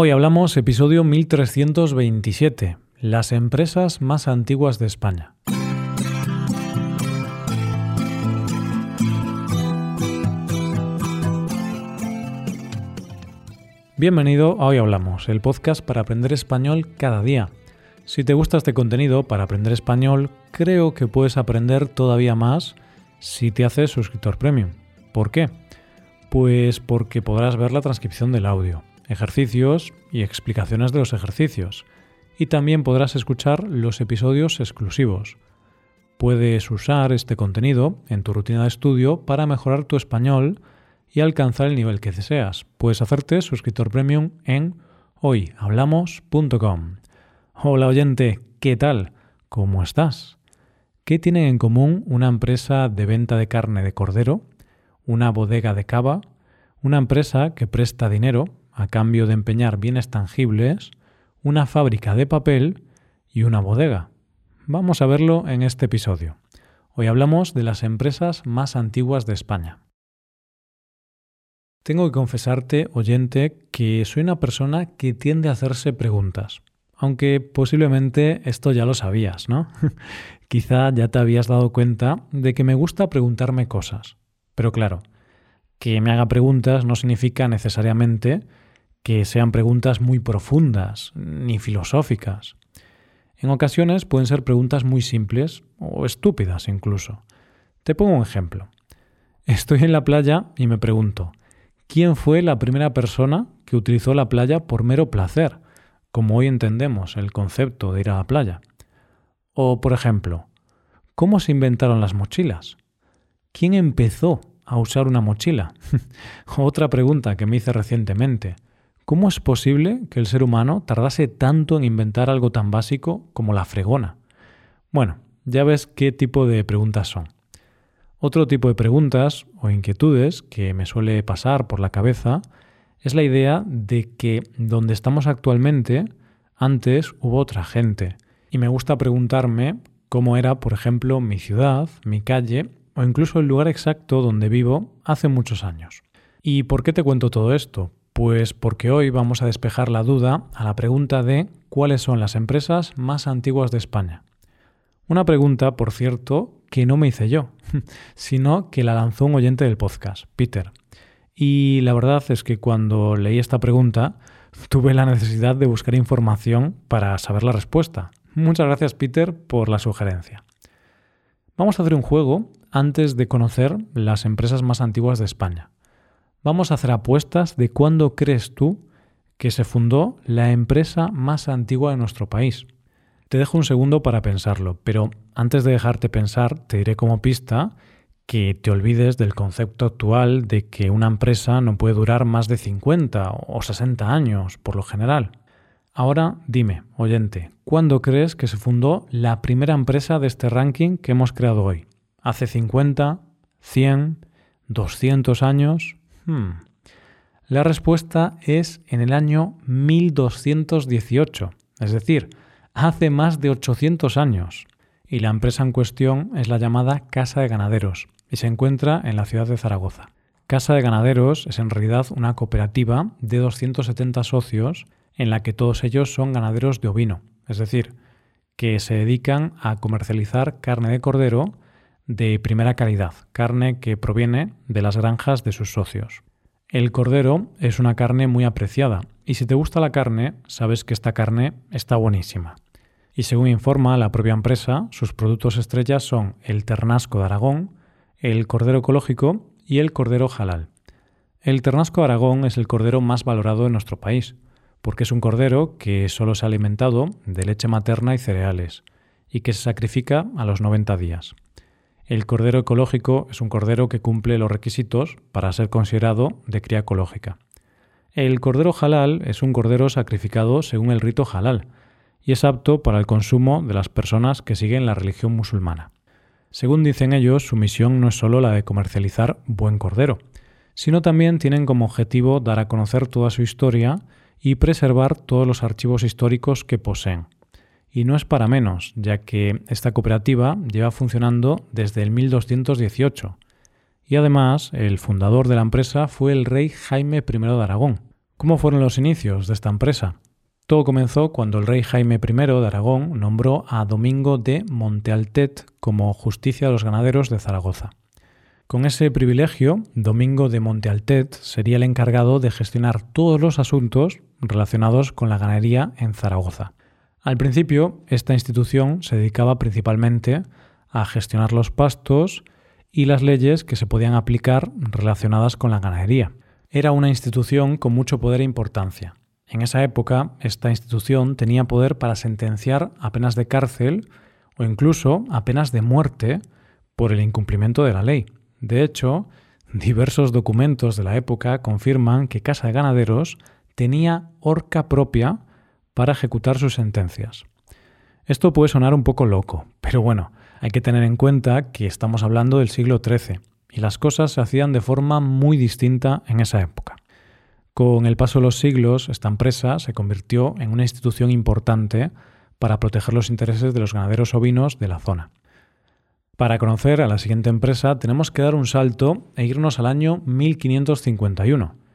Hoy hablamos episodio 1327, las empresas más antiguas de España. Bienvenido a Hoy Hablamos, el podcast para aprender español cada día. Si te gusta este contenido para aprender español, creo que puedes aprender todavía más si te haces suscriptor premium. ¿Por qué? Pues porque podrás ver la transcripción del audio ejercicios y explicaciones de los ejercicios. Y también podrás escuchar los episodios exclusivos. Puedes usar este contenido en tu rutina de estudio para mejorar tu español y alcanzar el nivel que deseas. Puedes hacerte suscriptor premium en hoyhablamos.com. Hola oyente, ¿qué tal? ¿Cómo estás? ¿Qué tienen en común una empresa de venta de carne de cordero, una bodega de cava, una empresa que presta dinero a cambio de empeñar bienes tangibles, una fábrica de papel y una bodega. Vamos a verlo en este episodio. Hoy hablamos de las empresas más antiguas de España. Tengo que confesarte, oyente, que soy una persona que tiende a hacerse preguntas. Aunque posiblemente esto ya lo sabías, ¿no? Quizá ya te habías dado cuenta de que me gusta preguntarme cosas. Pero claro, que me haga preguntas no significa necesariamente que sean preguntas muy profundas ni filosóficas. En ocasiones pueden ser preguntas muy simples o estúpidas incluso. Te pongo un ejemplo. Estoy en la playa y me pregunto, ¿quién fue la primera persona que utilizó la playa por mero placer, como hoy entendemos el concepto de ir a la playa? O, por ejemplo, ¿cómo se inventaron las mochilas? ¿Quién empezó a usar una mochila? Otra pregunta que me hice recientemente. ¿Cómo es posible que el ser humano tardase tanto en inventar algo tan básico como la fregona? Bueno, ya ves qué tipo de preguntas son. Otro tipo de preguntas o inquietudes que me suele pasar por la cabeza es la idea de que donde estamos actualmente, antes hubo otra gente. Y me gusta preguntarme cómo era, por ejemplo, mi ciudad, mi calle o incluso el lugar exacto donde vivo hace muchos años. ¿Y por qué te cuento todo esto? Pues porque hoy vamos a despejar la duda a la pregunta de cuáles son las empresas más antiguas de España. Una pregunta, por cierto, que no me hice yo, sino que la lanzó un oyente del podcast, Peter. Y la verdad es que cuando leí esta pregunta tuve la necesidad de buscar información para saber la respuesta. Muchas gracias, Peter, por la sugerencia. Vamos a hacer un juego antes de conocer las empresas más antiguas de España vamos a hacer apuestas de cuándo crees tú que se fundó la empresa más antigua de nuestro país. Te dejo un segundo para pensarlo, pero antes de dejarte pensar, te diré como pista que te olvides del concepto actual de que una empresa no puede durar más de 50 o 60 años, por lo general. Ahora dime, oyente, ¿cuándo crees que se fundó la primera empresa de este ranking que hemos creado hoy? ¿Hace 50? ¿100? ¿200 años? Hmm. La respuesta es en el año 1218, es decir, hace más de 800 años. Y la empresa en cuestión es la llamada Casa de Ganaderos y se encuentra en la ciudad de Zaragoza. Casa de Ganaderos es en realidad una cooperativa de 270 socios en la que todos ellos son ganaderos de ovino, es decir, que se dedican a comercializar carne de cordero de primera calidad, carne que proviene de las granjas de sus socios. El cordero es una carne muy apreciada y si te gusta la carne, sabes que esta carne está buenísima. Y según informa la propia empresa, sus productos estrellas son el ternasco de Aragón, el cordero ecológico y el cordero halal. El ternasco de Aragón es el cordero más valorado en nuestro país, porque es un cordero que solo se ha alimentado de leche materna y cereales, y que se sacrifica a los 90 días. El cordero ecológico es un cordero que cumple los requisitos para ser considerado de cría ecológica. El cordero halal es un cordero sacrificado según el rito halal y es apto para el consumo de las personas que siguen la religión musulmana. Según dicen ellos, su misión no es solo la de comercializar buen cordero, sino también tienen como objetivo dar a conocer toda su historia y preservar todos los archivos históricos que poseen. Y no es para menos, ya que esta cooperativa lleva funcionando desde el 1218. Y además, el fundador de la empresa fue el rey Jaime I de Aragón, ¿Cómo fueron los inicios de esta empresa? Todo comenzó cuando el rey Jaime I de Aragón nombró a Domingo de Montealtet como justicia de los ganaderos de Zaragoza. Con ese privilegio, Domingo de Montealtet sería el encargado de gestionar todos los asuntos relacionados con la ganadería en Zaragoza. Al principio, esta institución se dedicaba principalmente a gestionar los pastos y las leyes que se podían aplicar relacionadas con la ganadería. Era una institución con mucho poder e importancia. En esa época, esta institución tenía poder para sentenciar a penas de cárcel o incluso a penas de muerte por el incumplimiento de la ley. De hecho, diversos documentos de la época confirman que Casa de Ganaderos tenía horca propia para ejecutar sus sentencias. Esto puede sonar un poco loco, pero bueno, hay que tener en cuenta que estamos hablando del siglo XIII y las cosas se hacían de forma muy distinta en esa época. Con el paso de los siglos, esta empresa se convirtió en una institución importante para proteger los intereses de los ganaderos ovinos de la zona. Para conocer a la siguiente empresa tenemos que dar un salto e irnos al año 1551.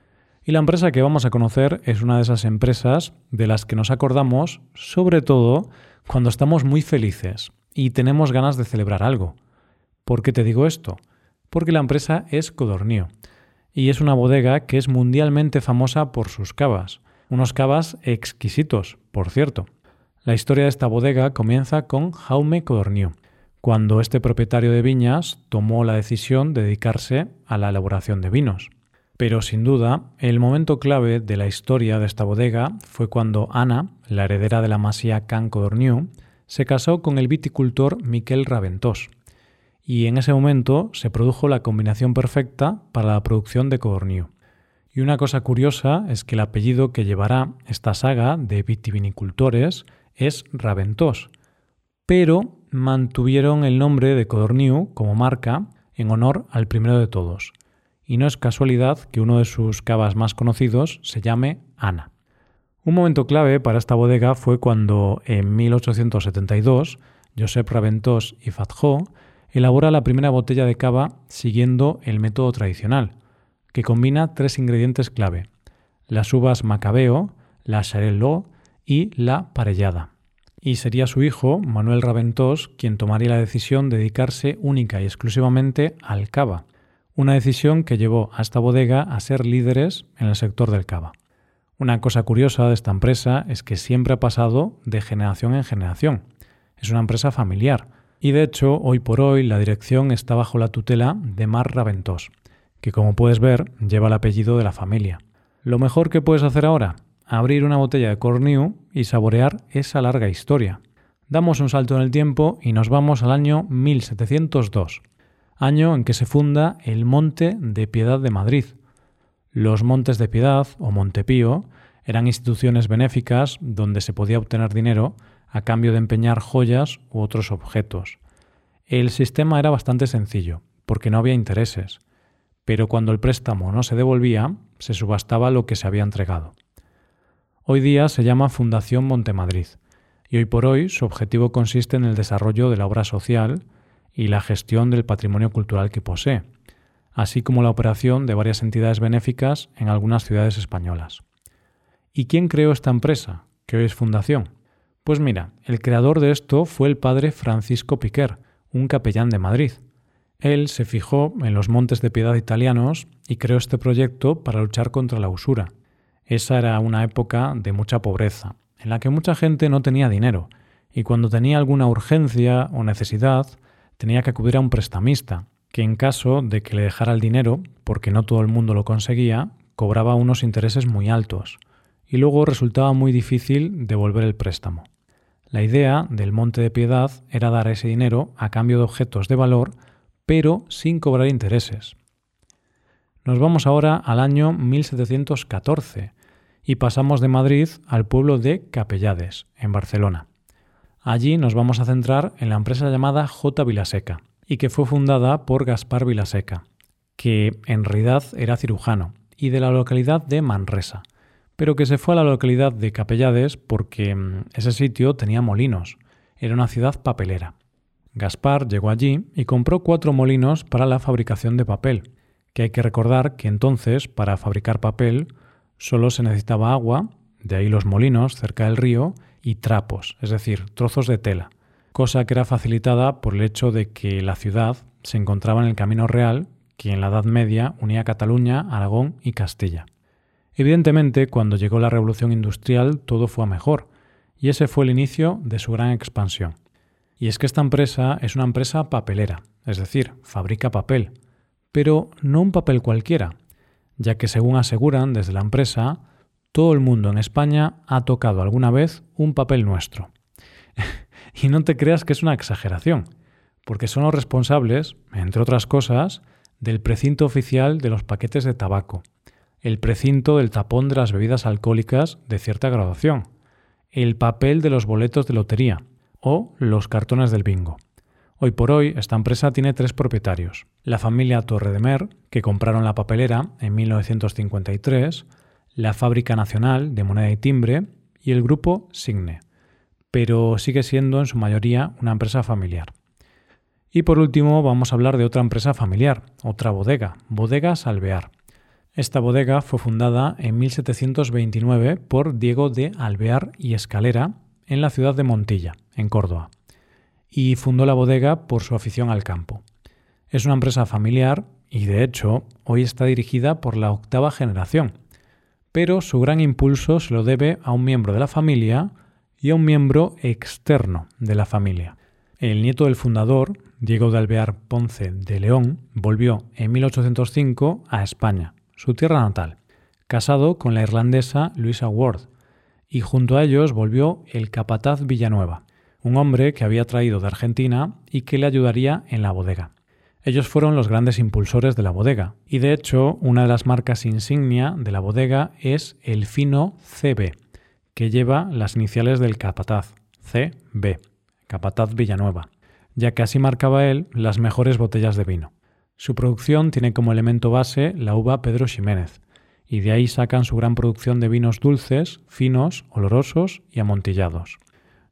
Y la empresa que vamos a conocer es una de esas empresas de las que nos acordamos sobre todo cuando estamos muy felices y tenemos ganas de celebrar algo. ¿Por qué te digo esto? Porque la empresa es Codornío y es una bodega que es mundialmente famosa por sus cavas, unos cavas exquisitos, por cierto. La historia de esta bodega comienza con Jaume Codornío, cuando este propietario de viñas tomó la decisión de dedicarse a la elaboración de vinos. Pero sin duda, el momento clave de la historia de esta bodega fue cuando Ana, la heredera de la masía Can Codorniu, se casó con el viticultor Miquel Raventós. Y en ese momento se produjo la combinación perfecta para la producción de Codorniu. Y una cosa curiosa es que el apellido que llevará esta saga de vitivinicultores es Raventós, pero mantuvieron el nombre de Codorniu como marca en honor al primero de todos. Y no es casualidad que uno de sus cavas más conocidos se llame Ana. Un momento clave para esta bodega fue cuando en 1872 Josep Raventós y Fatjó elabora la primera botella de cava siguiendo el método tradicional, que combina tres ingredientes clave: las uvas Macabeo, la Charelot y la Parellada y sería su hijo, Manuel Raventós, quien tomaría la decisión de dedicarse única y exclusivamente al cava, una decisión que llevó a esta bodega a ser líderes en el sector del cava. Una cosa curiosa de esta empresa es que siempre ha pasado de generación en generación. Es una empresa familiar y de hecho hoy por hoy la dirección está bajo la tutela de Mar Raventós, que como puedes ver lleva el apellido de la familia. Lo mejor que puedes hacer ahora, abrir una botella de Cornu y saborear esa larga historia. Damos un salto en el tiempo y nos vamos al año 1702, año en que se funda el Monte de Piedad de Madrid. Los Montes de Piedad o Montepío eran instituciones benéficas donde se podía obtener dinero a cambio de empeñar joyas u otros objetos. El sistema era bastante sencillo, porque no había intereses, pero cuando el préstamo no se devolvía, se subastaba lo que se había entregado. Hoy día se llama Fundación Montemadrid y hoy por hoy su objetivo consiste en el desarrollo de la obra social y la gestión del patrimonio cultural que posee, así como la operación de varias entidades benéficas en algunas ciudades españolas. ¿Y quién creó esta empresa, que hoy es Fundación? Pues mira, el creador de esto fue el padre Francisco Piquer, un capellán de Madrid. Él se fijó en los montes de piedad italianos y creó este proyecto para luchar contra la usura esa era una época de mucha pobreza, en la que mucha gente no tenía dinero, y cuando tenía alguna urgencia o necesidad, tenía que acudir a un prestamista, que en caso de que le dejara el dinero, porque no todo el mundo lo conseguía, cobraba unos intereses muy altos, y luego resultaba muy difícil devolver el préstamo. La idea del Monte de Piedad era dar ese dinero a cambio de objetos de valor, pero sin cobrar intereses. Nos vamos ahora al año 1714 y pasamos de Madrid al pueblo de Capellades, en Barcelona. Allí nos vamos a centrar en la empresa llamada J. Vilaseca y que fue fundada por Gaspar Vilaseca, que en realidad era cirujano y de la localidad de Manresa, pero que se fue a la localidad de Capellades porque mm, ese sitio tenía molinos, era una ciudad papelera. Gaspar llegó allí y compró cuatro molinos para la fabricación de papel, que hay que recordar que entonces, para fabricar papel, Solo se necesitaba agua, de ahí los molinos cerca del río, y trapos, es decir, trozos de tela, cosa que era facilitada por el hecho de que la ciudad se encontraba en el Camino Real, que en la Edad Media unía Cataluña, Aragón y Castilla. Evidentemente, cuando llegó la Revolución Industrial todo fue a mejor, y ese fue el inicio de su gran expansión. Y es que esta empresa es una empresa papelera, es decir, fabrica papel, pero no un papel cualquiera, ya que según aseguran desde la empresa, todo el mundo en España ha tocado alguna vez un papel nuestro. y no te creas que es una exageración, porque son los responsables, entre otras cosas, del precinto oficial de los paquetes de tabaco, el precinto del tapón de las bebidas alcohólicas de cierta graduación, el papel de los boletos de lotería o los cartones del bingo. Hoy por hoy, esta empresa tiene tres propietarios. La familia Torre de Mer, que compraron la papelera en 1953, la Fábrica Nacional de Moneda y Timbre y el grupo Signe, pero sigue siendo en su mayoría una empresa familiar. Y por último vamos a hablar de otra empresa familiar, otra bodega, Bodegas Alvear. Esta bodega fue fundada en 1729 por Diego de Alvear y Escalera en la ciudad de Montilla, en Córdoba, y fundó la bodega por su afición al campo. Es una empresa familiar y de hecho hoy está dirigida por la octava generación, pero su gran impulso se lo debe a un miembro de la familia y a un miembro externo de la familia. El nieto del fundador, Diego de Alvear Ponce de León, volvió en 1805 a España, su tierra natal, casado con la irlandesa Luisa Ward, y junto a ellos volvió el capataz Villanueva, un hombre que había traído de Argentina y que le ayudaría en la bodega. Ellos fueron los grandes impulsores de la bodega, y de hecho una de las marcas insignia de la bodega es el fino CB, que lleva las iniciales del capataz, CB, capataz Villanueva, ya que así marcaba él las mejores botellas de vino. Su producción tiene como elemento base la uva Pedro Ximénez, y de ahí sacan su gran producción de vinos dulces, finos, olorosos y amontillados.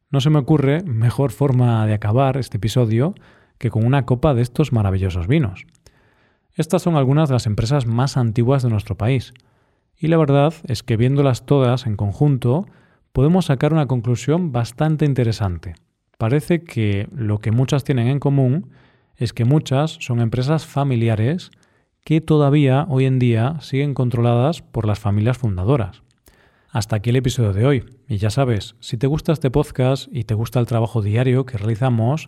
No se me ocurre mejor forma de acabar este episodio que con una copa de estos maravillosos vinos. Estas son algunas de las empresas más antiguas de nuestro país, y la verdad es que viéndolas todas en conjunto, podemos sacar una conclusión bastante interesante. Parece que lo que muchas tienen en común es que muchas son empresas familiares que todavía hoy en día siguen controladas por las familias fundadoras. Hasta aquí el episodio de hoy. Y ya sabes, si te gusta este podcast y te gusta el trabajo diario que realizamos,